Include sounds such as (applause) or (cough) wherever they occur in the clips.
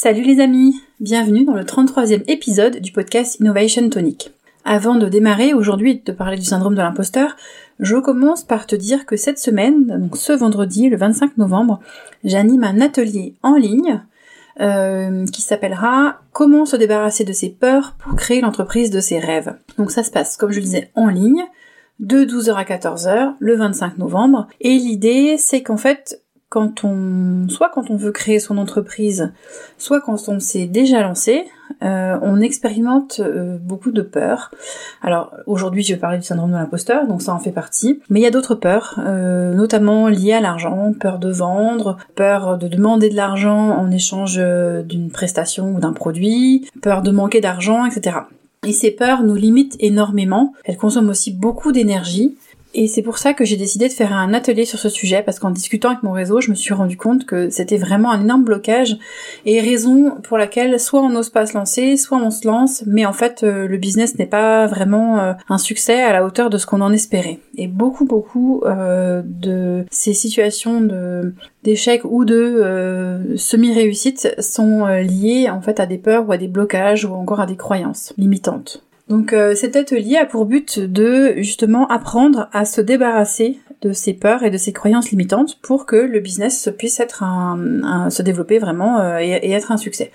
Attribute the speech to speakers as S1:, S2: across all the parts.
S1: Salut les amis, bienvenue dans le 33e épisode du podcast Innovation Tonic. Avant de démarrer aujourd'hui et de parler du syndrome de l'imposteur, je commence par te dire que cette semaine, donc ce vendredi, le 25 novembre, j'anime un atelier en ligne euh, qui s'appellera Comment se débarrasser de ses peurs pour créer l'entreprise de ses rêves. Donc ça se passe, comme je le disais, en ligne, de 12h à 14h, le 25 novembre. Et l'idée, c'est qu'en fait, quand on, soit quand on veut créer son entreprise, soit quand on s'est déjà lancé, euh, on expérimente euh, beaucoup de peurs. Alors aujourd'hui, je vais parler du syndrome de l'imposteur, donc ça en fait partie. Mais il y a d'autres peurs, euh, notamment liées à l'argent, peur de vendre, peur de demander de l'argent en échange d'une prestation ou d'un produit, peur de manquer d'argent, etc. Et ces peurs nous limitent énormément. Elles consomment aussi beaucoup d'énergie. Et c'est pour ça que j'ai décidé de faire un atelier sur ce sujet, parce qu'en discutant avec mon réseau, je me suis rendu compte que c'était vraiment un énorme blocage, et raison pour laquelle soit on n'ose pas se lancer, soit on se lance, mais en fait euh, le business n'est pas vraiment euh, un succès à la hauteur de ce qu'on en espérait. Et beaucoup, beaucoup euh, de ces situations de d'échecs ou de semi-réussites sont liées en fait à des peurs ou à des blocages ou encore à des croyances limitantes. Donc euh, cet atelier a pour but de justement apprendre à se débarrasser de ses peurs et de ses croyances limitantes pour que le business puisse être se développer vraiment euh, et, être un succès.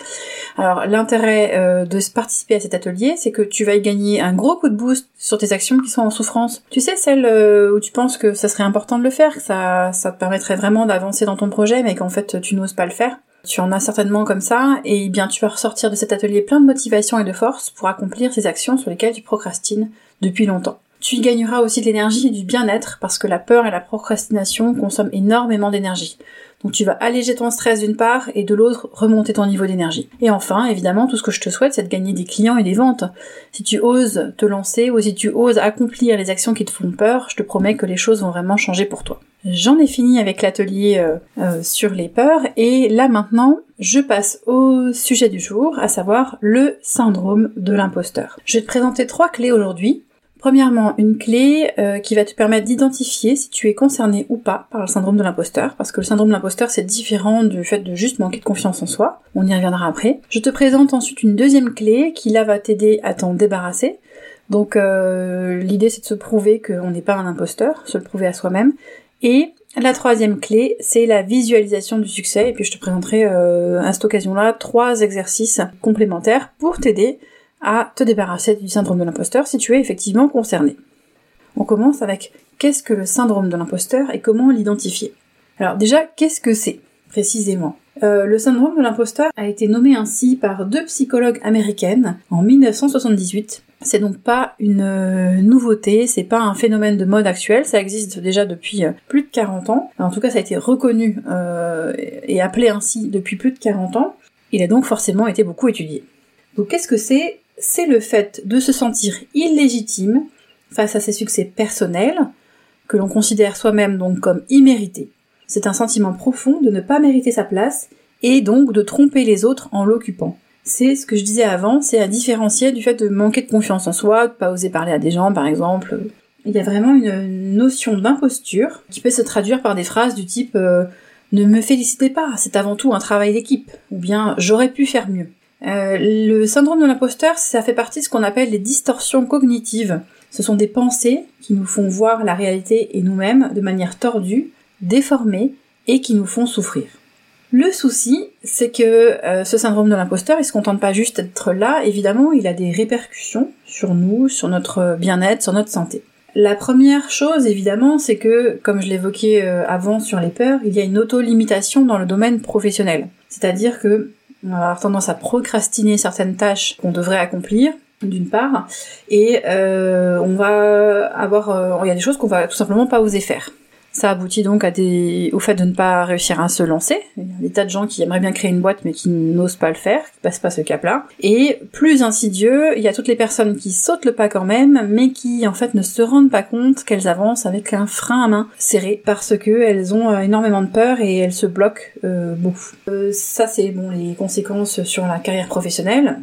S1: Alors l'intérêt euh, de participer à cet atelier, c'est que tu vas y gagner un gros coup de boost sur tes actions qui sont en souffrance. Tu sais celles où tu penses que ça serait important de le faire, que ça ça te permettrait vraiment d'avancer dans ton projet, mais qu'en fait tu n'oses pas le faire. Tu en as certainement comme ça, et bien tu vas ressortir de cet atelier plein de motivation et de force pour accomplir ces actions sur lesquelles tu procrastines depuis longtemps. Tu y gagneras aussi de l'énergie et du bien-être parce que la peur et la procrastination consomment énormément d'énergie. Donc tu vas alléger ton stress d'une part et de l'autre remonter ton niveau d'énergie. Et enfin, évidemment, tout ce que je te souhaite, c'est de gagner des clients et des ventes. Si tu oses te lancer ou si tu oses accomplir les actions qui te font peur, je te promets que les choses vont vraiment changer pour toi. J'en ai fini avec l'atelier euh, euh, sur les peurs et là maintenant je passe au sujet du jour, à savoir le syndrome de l'imposteur. Je vais te présenter trois clés aujourd'hui. Premièrement, une clé euh, qui va te permettre d'identifier si tu es concerné ou pas par le syndrome de l'imposteur, parce que le syndrome de l'imposteur c'est différent du fait de juste manquer de confiance en soi. On y reviendra après. Je te présente ensuite une deuxième clé qui là va t'aider à t'en débarrasser. Donc l'idée c'est de se prouver qu'on n'est pas un imposteur, se le prouver à soi-même. Et la troisième clé, c'est la visualisation du succès. Et puis je te présenterai euh, à cette occasion-là trois exercices complémentaires pour t'aider à te débarrasser du syndrome de l'imposteur si tu es effectivement concerné. On commence avec qu'est-ce que le syndrome de l'imposteur et comment l'identifier? Alors déjà, qu'est-ce que c'est précisément? Euh, le syndrome de l'imposteur a été nommé ainsi par deux psychologues américaines en 1978 c'est donc pas une euh, nouveauté, c'est pas un phénomène de mode actuel, ça existe déjà depuis euh, plus de 40 ans. En tout cas, ça a été reconnu euh, et appelé ainsi depuis plus de 40 ans. Il a donc forcément été beaucoup étudié. Donc qu'est-ce que c'est? C'est le fait de se sentir illégitime face à ses succès personnels, que l'on considère soi-même donc comme immérité. C'est un sentiment profond de ne pas mériter sa place et donc de tromper les autres en l'occupant c'est ce que je disais avant, c'est à différencier du fait de manquer de confiance en soi, de pas oser parler à des gens par exemple. Il y a vraiment une notion d'imposture qui peut se traduire par des phrases du type euh, ne me félicitez pas, c'est avant tout un travail d'équipe, ou bien j'aurais pu faire mieux. Euh, le syndrome de l'imposteur, ça fait partie de ce qu'on appelle les distorsions cognitives. Ce sont des pensées qui nous font voir la réalité et nous-mêmes de manière tordue, déformée, et qui nous font souffrir. Le souci, c'est que euh, ce syndrome de l'imposteur, il se contente pas juste d'être là, évidemment, il a des répercussions sur nous, sur notre bien-être, sur notre santé. La première chose, évidemment, c'est que, comme je l'évoquais euh, avant sur les peurs, il y a une auto-limitation dans le domaine professionnel. C'est-à-dire que on va avoir tendance à procrastiner certaines tâches qu'on devrait accomplir, d'une part, et euh, on va avoir, il y a des choses qu'on va tout simplement pas oser faire. Ça aboutit donc à des... au fait de ne pas réussir à se lancer. Il y a des tas de gens qui aimeraient bien créer une boîte mais qui n'osent pas le faire, qui passent pas ce cap-là. Et plus insidieux, il y a toutes les personnes qui sautent le pas quand même, mais qui en fait ne se rendent pas compte qu'elles avancent avec un frein à main serré parce que elles ont euh, énormément de peur et elles se bloquent euh, beaucoup. Euh, ça c'est bon les conséquences sur la carrière professionnelle,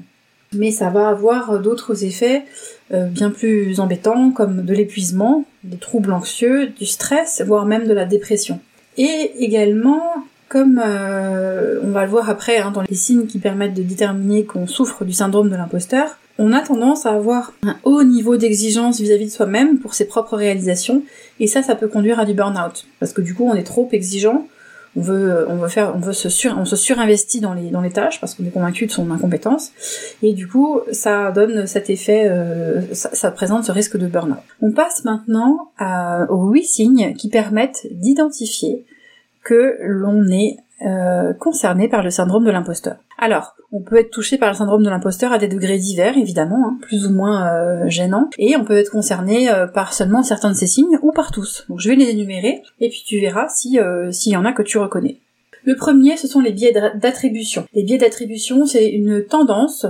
S1: mais ça va avoir d'autres effets euh, bien plus embêtants comme de l'épuisement, des troubles anxieux, du stress, voire même de la dépression. Et également, Comme euh, on va le voir après hein, dans les signes qui permettent de déterminer qu'on souffre du syndrome de l'imposteur, on a tendance à avoir un haut niveau d'exigence vis-à-vis de soi-même pour ses propres réalisations, et ça, ça peut conduire à du burn-out, parce que du coup, on est trop exigeant, on veut, on veut faire, on veut se sur, on se surinvestit dans les dans les tâches parce qu'on est convaincu de son incompétence, et du coup, ça donne cet effet, euh, ça, présente ce risque de burn-out. On passe maintenant aux huit signes qui permettent d'identifier que l'on est euh, concerné par le syndrome de l'imposteur. Alors, on peut être touché par le syndrome de l'imposteur à des degrés divers, évidemment, hein, plus ou moins euh, gênants, et on peut être concerné euh, par seulement certains de ces signes ou par tous. Donc je vais les énumérer, et puis tu verras si s'il y en a que tu reconnais. Le premier, ce sont les biais d'attribution. Les biais d'attribution, c'est une tendance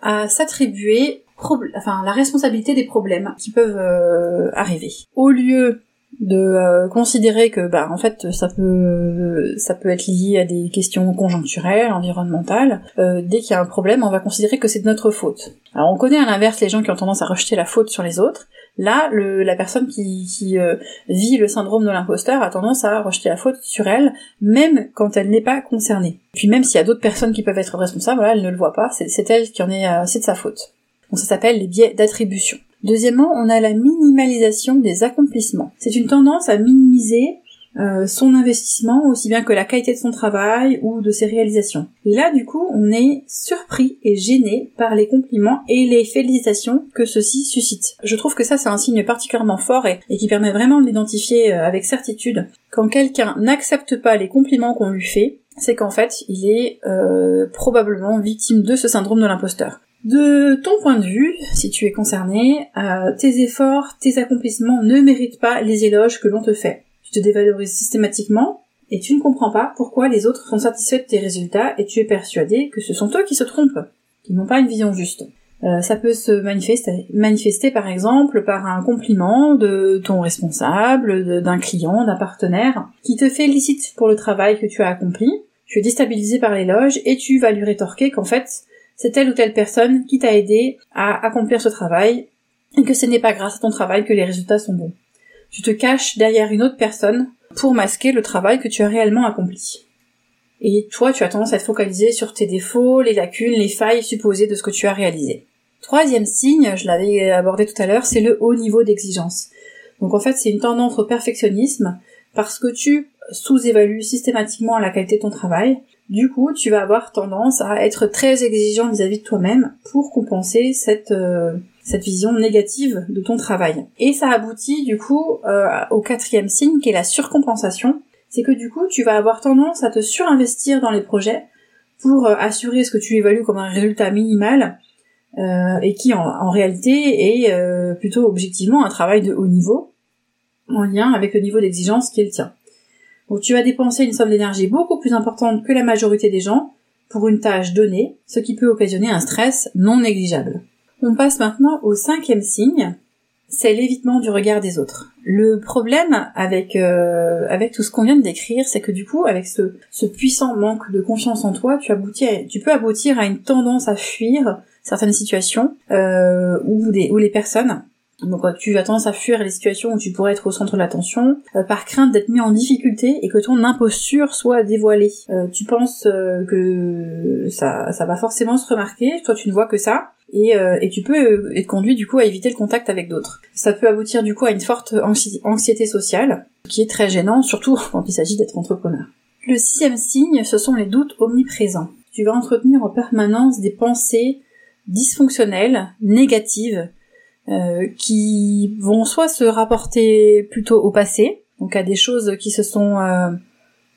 S1: à s'attribuer enfin la responsabilité des problèmes qui peuvent arriver. Au lieu de euh, considérer que bah en fait ça peut ça peut être lié à des questions conjoncturelles, environnementales. Euh, dès qu'il y a un problème, on va considérer que c'est de notre faute. Alors on connaît à l'inverse les gens qui ont tendance à rejeter la faute sur les autres. Là, le, la personne qui, qui euh, vit le syndrome de l'imposteur a tendance à rejeter la faute sur elle, même quand elle n'est pas concernée. Puis même s'il y a d'autres personnes qui peuvent être responsables, voilà, elle ne le voit pas, c'est elle qui en est, c'est de sa faute. Donc ça s'appelle les biais d'attribution. Deuxièmement, on a la minimalisation des accomplissements. C'est une tendance à minimiser euh, son investissement aussi bien que la qualité de son travail ou de ses réalisations. Et là, du coup, on est surpris et gêné par les compliments et les félicitations que ceux-ci suscitent. Je trouve que ça, c'est un signe particulièrement fort et, qui permet vraiment d'identifier euh, avec certitude quand quelqu'un n'accepte pas les compliments qu'on lui fait, c'est qu'en fait, il est euh, probablement victime de ce syndrome de l'imposteur. De ton point de vue, si tu es concerné, euh, tes efforts, tes accomplissements ne méritent pas les éloges que l'on te fait. Tu te dévalorises systématiquement et tu ne comprends pas pourquoi les autres sont satisfaits de tes résultats et tu es persuadé que ce sont eux qui se trompent, qui n'ont pas une vision juste. Euh, ça peut se manifester, manifester par exemple par un compliment de ton responsable, d'un client, d'un partenaire, qui te félicite pour le travail que tu as accompli. Tu es déstabilisé par l'éloge et tu vas lui rétorquer qu'en fait, c'est telle ou telle personne qui t'a aidé à accomplir ce travail et que ce n'est pas grâce à ton travail que les résultats sont bons. Tu te caches derrière une autre personne pour masquer le travail que tu as réellement accompli. Et toi, tu as tendance à être focalisé sur tes défauts, les lacunes, les failles supposées de ce que tu as réalisé. Troisième signe, je l'avais abordé tout à l'heure, c'est le haut niveau d'exigence. Donc en fait, c'est une tendance au perfectionnisme parce que tu sous-évalues systématiquement la qualité de ton travail, du coup, tu vas avoir tendance à être très exigeant vis-à-vis de toi-même pour compenser cette euh, cette vision négative de ton travail. Et ça aboutit du coup euh, au quatrième signe qui est la surcompensation. C'est que du coup, tu vas avoir tendance à te surinvestir dans les projets pour euh, assurer ce que tu évalues comme un résultat minimal et qui en, réalité est plutôt objectivement un travail de haut niveau en lien avec le niveau d'exigence qui est le tien. Donc tu vas dépenser une somme d'énergie beaucoup plus importante que la majorité des gens pour une tâche donnée, ce qui peut occasionner un stress non négligeable. On passe maintenant au cinquième signe, c'est l'évitement du regard des autres. Le problème avec euh, avec tout ce qu'on vient de décrire, c'est que du coup, avec ce, puissant manque de confiance en toi, tu tu peux aboutir à une tendance à fuir certaines situations euh, ou des ou les personnes donc tu as tendance à fuir les situations où tu pourrais être au centre de l'attention euh, par crainte d'être mis en difficulté et que ton imposture soit dévoilée. Euh, tu penses euh, que ça, ça va forcément se remarquer, toi tu ne vois que ça, et, et tu peux être conduit du coup à éviter le contact avec d'autres. Ça peut aboutir du coup à une forte anxiété sociale, qui est très gênant, surtout (laughs) quand il s'agit d'être entrepreneur. Le sixième signe, ce sont les doutes omniprésents. Tu vas entretenir en permanence des pensées dysfonctionnelles, négatives, euh, qui vont soit se rapporter plutôt au passé, donc à des choses qui se sont euh,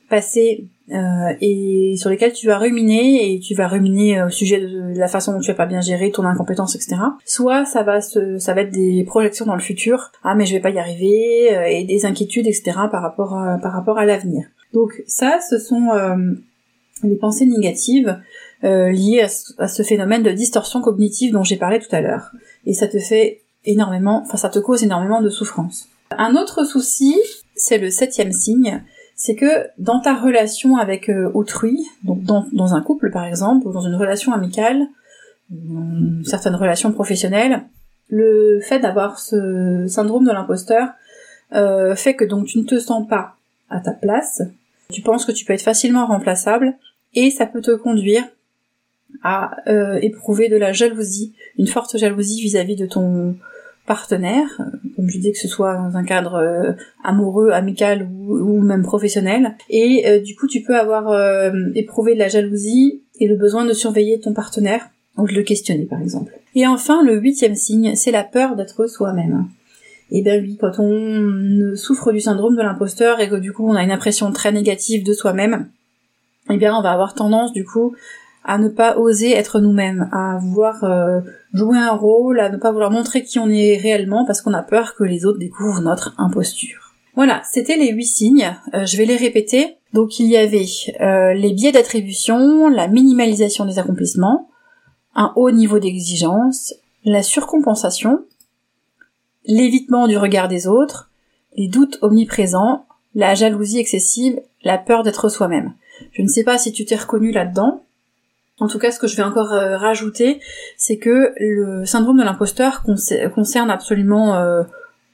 S1: passées euh, et sur lesquelles tu vas ruminer et tu vas ruminer au sujet de la façon dont tu as pas bien géré ton incompétence, etc. Soit ça va se, ça va être des projections dans le futur, ah mais je vais pas y arriver et des inquiétudes, etc. par rapport à, par rapport à l'avenir. Donc ça, ce sont les pensées négatives liées à ce phénomène de distorsion cognitive dont j'ai parlé tout à l'heure et ça te fait énormément, enfin ça te cause énormément de souffrance. Un autre souci, c'est le septième signe, c'est que dans ta relation avec euh, autrui, donc dans, dans, un couple par exemple, ou dans une relation amicale, une certaine relation professionnelle, le fait d'avoir ce syndrome de l'imposteur euh, fait que donc tu ne te sens pas à ta place, Tu penses que tu peux être facilement remplaçable et ça peut te conduire à euh, éprouver de la jalousie, une forte jalousie vis-à-vis de ton partenaire, euh, comme je dis que ce soit dans un cadre euh, amoureux, amical ou, même professionnel. Et du coup, tu peux avoir éprouvé de la jalousie et le besoin de surveiller ton partenaire ou de le questionner, par exemple. Et enfin, le huitième signe, c'est la peur d'être soi-même. Et eh bien oui, quand on souffre du syndrome de l'imposteur et que du coup on a une impression très négative de soi-même, eh bien on va avoir tendance du coup à ne pas oser être nous-mêmes, à vouloir euh, jouer un rôle, à ne pas vouloir montrer qui on est réellement parce qu'on a peur que les autres découvrent notre imposture. Voilà, c'était les huit signes, euh, je vais les répéter. Donc il y avait euh, les biais d'attribution, la minimalisation des accomplissements, un haut niveau d'exigence, la surcompensation, l'évitement du regard des autres, les doutes omniprésents, la jalousie excessive, la peur d'être soi-même. Je ne sais pas si tu t'es reconnu là-dedans, en tout cas, ce que je vais encore euh, rajouter, c'est que le syndrome de l'imposteur concerne absolument euh,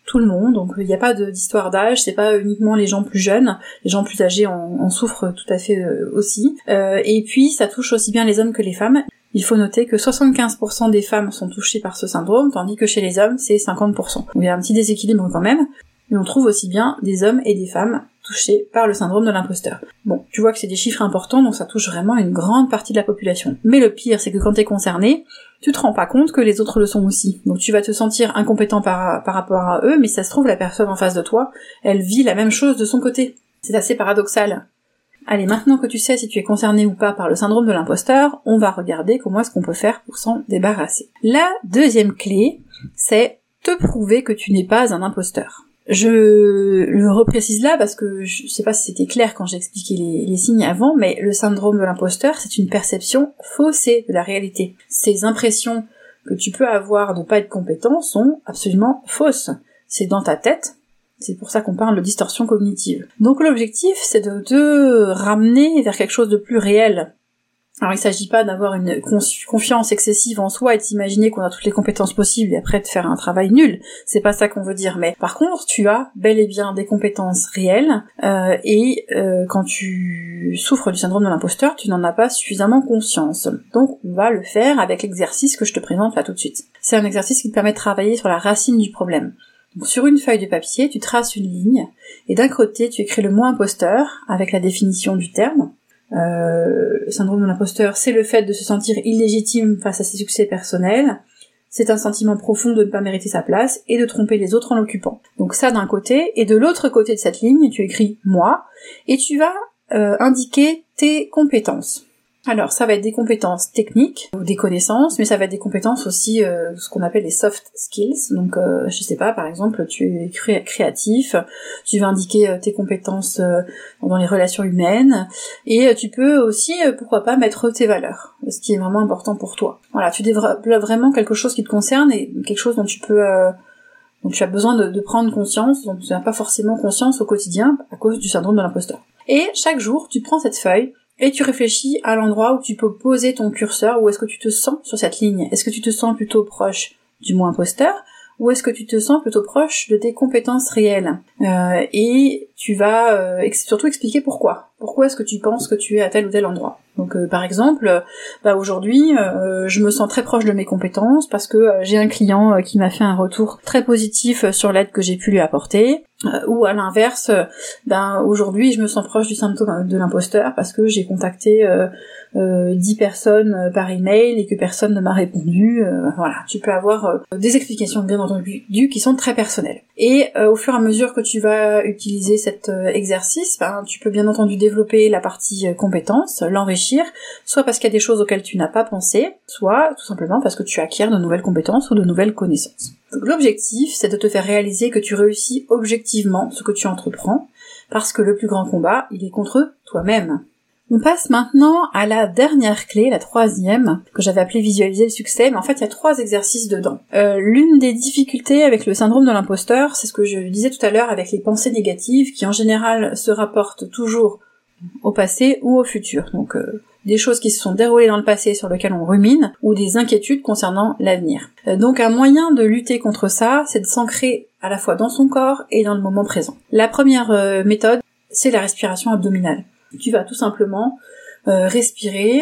S1: tout le monde. Donc il n'y a pas d'histoire d'âge, c'est pas uniquement les gens plus jeunes, les gens plus âgés en, souffrent tout à fait euh, aussi. et puis ça touche aussi bien les hommes que les femmes. Il faut noter que 75% des femmes sont touchées par ce syndrome, tandis que chez les hommes, c'est 50%. Donc il y a un petit déséquilibre quand même, mais on trouve aussi bien des hommes et des femmes touchés par le syndrome de l'imposteur. Bon, tu vois que c'est des chiffres importants, donc ça touche vraiment une grande partie de la population. Mais le pire, c'est que quand t'es concerné, tu te rends pas compte que les autres le sont aussi. Donc tu vas te sentir incompétent par, par rapport à eux, mais ça se trouve, la personne en face de toi, elle vit la même chose de son côté. C'est assez paradoxal. Allez, maintenant que tu sais si tu es concerné ou pas par le syndrome de l'imposteur, on va regarder comment est-ce qu'on peut faire pour s'en débarrasser. La deuxième clé, c'est te prouver que tu n'es pas un imposteur. Je le reprécise là parce que je sais pas si c'était clair quand j'ai expliqué les, signes avant, mais le syndrome de l'imposteur, c'est une perception faussée de la réalité. Ces impressions que tu peux avoir de pas être compétent sont absolument fausses. C'est dans ta tête. C'est pour ça qu'on parle de distorsion cognitive. Donc l'objectif, c'est de te ramener vers quelque chose de plus réel, alors il s'agit pas d'avoir une confiance excessive en soi et d'imaginer qu'on a toutes les compétences possibles et après de faire un travail nul. C'est pas ça qu'on veut dire. Mais par contre, tu as bel et bien des compétences réelles euh, et euh, quand tu souffres du syndrome de l'imposteur, tu n'en as pas suffisamment conscience. Donc on va le faire avec l'exercice que je te présente là tout de suite. C'est un exercice qui te permet de travailler sur la racine du problème. Donc sur une feuille de papier, tu traces une ligne et d'un côté tu écris le mot imposteur avec la définition du terme le syndrome de l'imposteur, c'est le fait de se sentir illégitime face à ses succès personnels. C'est un sentiment profond de ne pas mériter sa place et de tromper les autres en l'occupant. Donc ça d'un côté, et de l'autre côté de cette ligne, tu écris moi, et tu vas euh, indiquer tes compétences. Alors, ça va être des compétences techniques, ou des connaissances, mais ça va être des compétences aussi, euh, ce qu'on appelle les soft skills. Donc, euh, je sais pas, par exemple, tu es créatif, tu vas indiquer euh, tes compétences euh, dans les relations humaines, et tu peux aussi, pourquoi pas, mettre tes valeurs, ce qui est vraiment important pour toi. Voilà, tu développes vraiment quelque chose qui te concerne et quelque chose dont tu peux dont tu as besoin de prendre conscience, dont tu n'as pas forcément conscience au quotidien à cause du syndrome de l'imposteur. Et chaque jour, tu prends cette feuille et tu réfléchis à l'endroit où tu peux poser ton curseur, où est-ce que tu te sens sur cette ligne? Est-ce que tu te sens plutôt proche du mot imposteur? Ou est-ce que tu te sens plutôt proche de tes compétences réelles? Euh, Et tu vas euh, surtout expliquer pourquoi. Pourquoi est-ce que tu penses que tu es à tel ou tel endroit Donc euh, par exemple, bah, aujourd'hui, je me sens très proche de mes compétences parce que j'ai un client qui m'a fait un retour très positif sur l'aide que j'ai pu lui apporter. ou à l'inverse, ben aujourd'hui, je me sens proche du symptôme de l'imposteur parce que j'ai contacté euh, 10 personnes euh, par email et que personne ne m'a répondu. Euh, voilà, tu peux avoir euh, des explications bien entendu qui sont très personnelles. Et au fur et à mesure que tu vas utiliser cet exercice, ben, tu peux bien entendu développer la partie compétence, l'enrichir, soit parce qu'il y a des choses auxquelles tu n'as pas pensé, soit tout simplement parce que tu acquiers de nouvelles compétences ou de nouvelles connaissances. L'objectif, c'est de te faire réaliser que tu réussis objectivement ce que tu entreprends, parce que le plus grand combat, il est contre toi-même. On passe maintenant à la dernière clé, la troisième, que j'avais appelée visualiser le succès, mais en fait il y a trois exercices dedans. Euh, l'une des difficultés avec le syndrome de l'imposteur, c'est ce que je disais tout à l'heure avec les pensées négatives, qui en général se rapportent toujours au passé ou au futur. Donc euh, des choses qui se sont déroulées dans le passé sur lesquelles on rumine, ou des inquiétudes concernant l'avenir. Euh, donc un moyen de lutter contre ça, c'est de s'ancrer à la fois dans son corps et dans le moment présent. La première méthode, c'est la respiration abdominale. Tu vas tout simplement respirer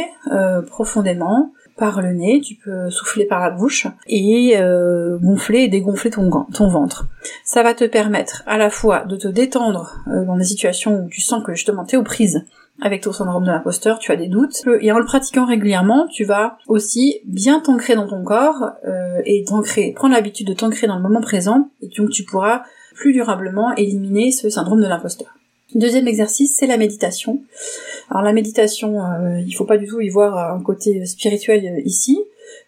S1: profondément par le nez, tu peux souffler par la bouche et euh, gonfler et dégonfler ton, ventre. Ça va te permettre à la fois de te détendre euh, dans des situations où tu sens que justement t'es aux prises avec ton syndrome de l'imposteur, tu as des doutes, et en le pratiquant régulièrement, tu vas aussi bien t'ancrer dans ton corps euh, et t'ancrer, prendre l'habitude de t'ancrer dans le moment présent, et donc tu pourras plus durablement éliminer ce syndrome de l'imposteur. Deuxième exercice, c'est la méditation. Alors la méditation, euh, il faut pas du tout y voir un côté spirituel euh, ici.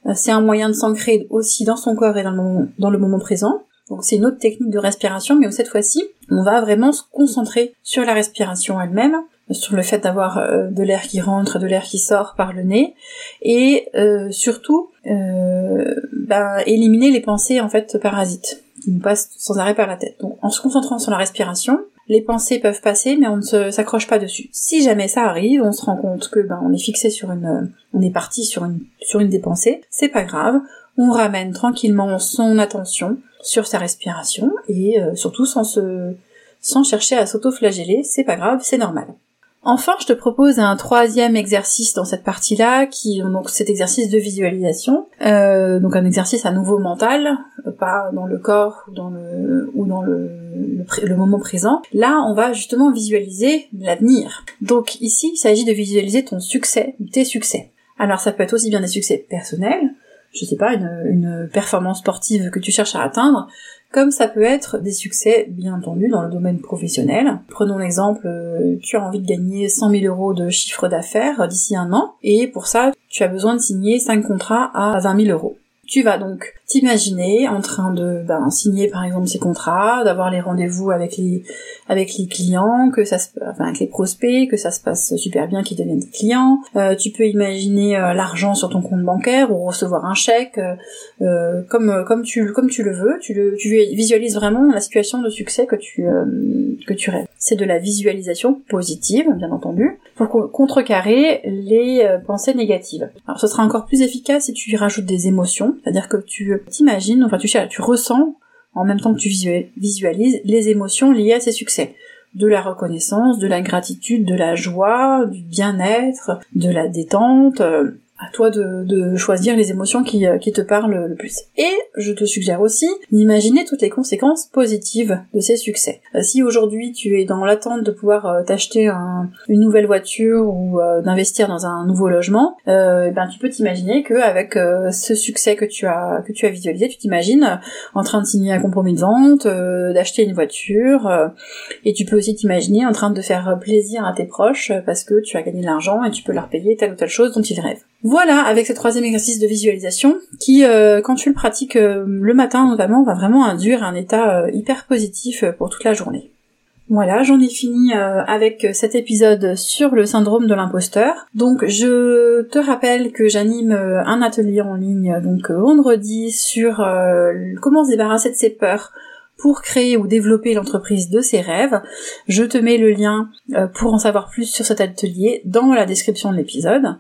S1: Euh, c'est un moyen de s'ancrer aussi dans son corps et dans le moment, présent. Donc c'est une autre technique de respiration, mais cette fois-ci, on va vraiment se concentrer sur la respiration elle-même, sur le fait d'avoir de l'air qui rentre, de l'air qui sort par le nez, et surtout ben, éliminer les pensées en fait parasites qui nous passent sans arrêt par la tête. Donc en se concentrant sur la respiration, les pensées peuvent passer, mais on ne s'accroche pas dessus. Si jamais ça arrive, on se rend compte que ben on est fixé sur une, on est parti sur une sur une des pensées, c'est pas grave. On ramène tranquillement son attention sur sa respiration et euh, surtout sans se sans chercher à s'auto-flageller, c'est pas grave, c'est normal. Enfin, je te propose un troisième exercice dans cette partie-là, qui donc cet exercice de visualisation, euh, donc un exercice à nouveau mental, euh, pas dans le corps ou dans le ou dans le, moment présent. Là, on va justement visualiser l'avenir. Donc ici, il s'agit de visualiser ton succès, tes succès. Alors ça peut être aussi bien des succès personnels, je sais pas, une, une performance sportive que tu cherches à atteindre, comme ça peut être des succès, bien entendu, dans le domaine professionnel. Prenons l'exemple, euh, tu as envie de gagner 100 000 euros de chiffre d'affaires d'ici un an, et pour ça, tu as besoin de signer 5 contrats à 20 000 euros. Tu vas donc t'imaginer en train de ben, signer par exemple ces contrats, d'avoir les rendez-vous avec les avec les clients, que ça se enfin avec les prospects, que ça se passe super bien, qu'ils deviennent clients. Euh, tu peux imaginer euh, l'argent sur ton compte bancaire ou recevoir un chèque euh, comme comme tu comme tu le veux. Tu le tu visualises vraiment la situation de succès que tu que tu rêves. C'est de la visualisation positive, bien entendu, pour contrecarrer les pensées négatives. Alors ce sera encore plus efficace si tu y rajoutes des émotions, c'est-à-dire que tu t'imagines, enfin tu, tu ressens en même temps que tu visualises les émotions liées à ces succès. De la reconnaissance, de la gratitude, de la joie, du bien-être, de la détente, euh, à toi de, choisir les émotions qui, euh, qui, te parlent le plus. Et je te suggère aussi d'imaginer toutes les conséquences positives de ces succès. Euh, si aujourd'hui tu es dans l'attente de pouvoir euh, t'acheter une nouvelle voiture ou d'investir dans un nouveau logement, ben tu peux t'imaginer que avec ce succès que tu as que tu as visualisé, tu t'imagines en train de signer un compromis de vente, d'acheter une voiture, et tu peux aussi t'imaginer en train de faire plaisir à tes proches parce que tu as gagné de l'argent et tu peux leur payer telle ou telle chose dont ils rêvent. Voilà, avec ce troisième exercice de visualisation, qui, euh, quand tu le pratiques euh, le matin notamment, va vraiment induire un état euh, hyper positif pour toute la journée. Voilà, j'en ai fini avec cet épisode sur le syndrome de l'imposteur. Donc je te rappelle que j'anime un atelier en ligne donc vendredi sur comment se débarrasser de ses peurs pour créer ou développer l'entreprise de ses rêves. Je te mets le lien pour en savoir plus sur cet atelier dans la description de l'épisode.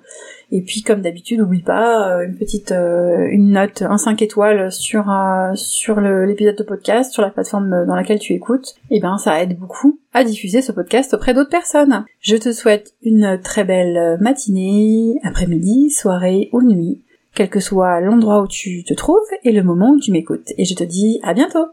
S1: Et puis comme d'habitude, n'oublie pas euh, une petite euh, une note, un 5 étoiles sur euh, sur l'épisode de podcast, sur la plateforme dans laquelle tu écoutes. Et eh ben ça aide beaucoup à diffuser ce podcast auprès d'autres personnes. Je te souhaite une très belle matinée, après-midi, soirée ou nuit, quel que soit l'endroit où tu te trouves et le moment où tu m'écoutes. Et je te dis à bientôt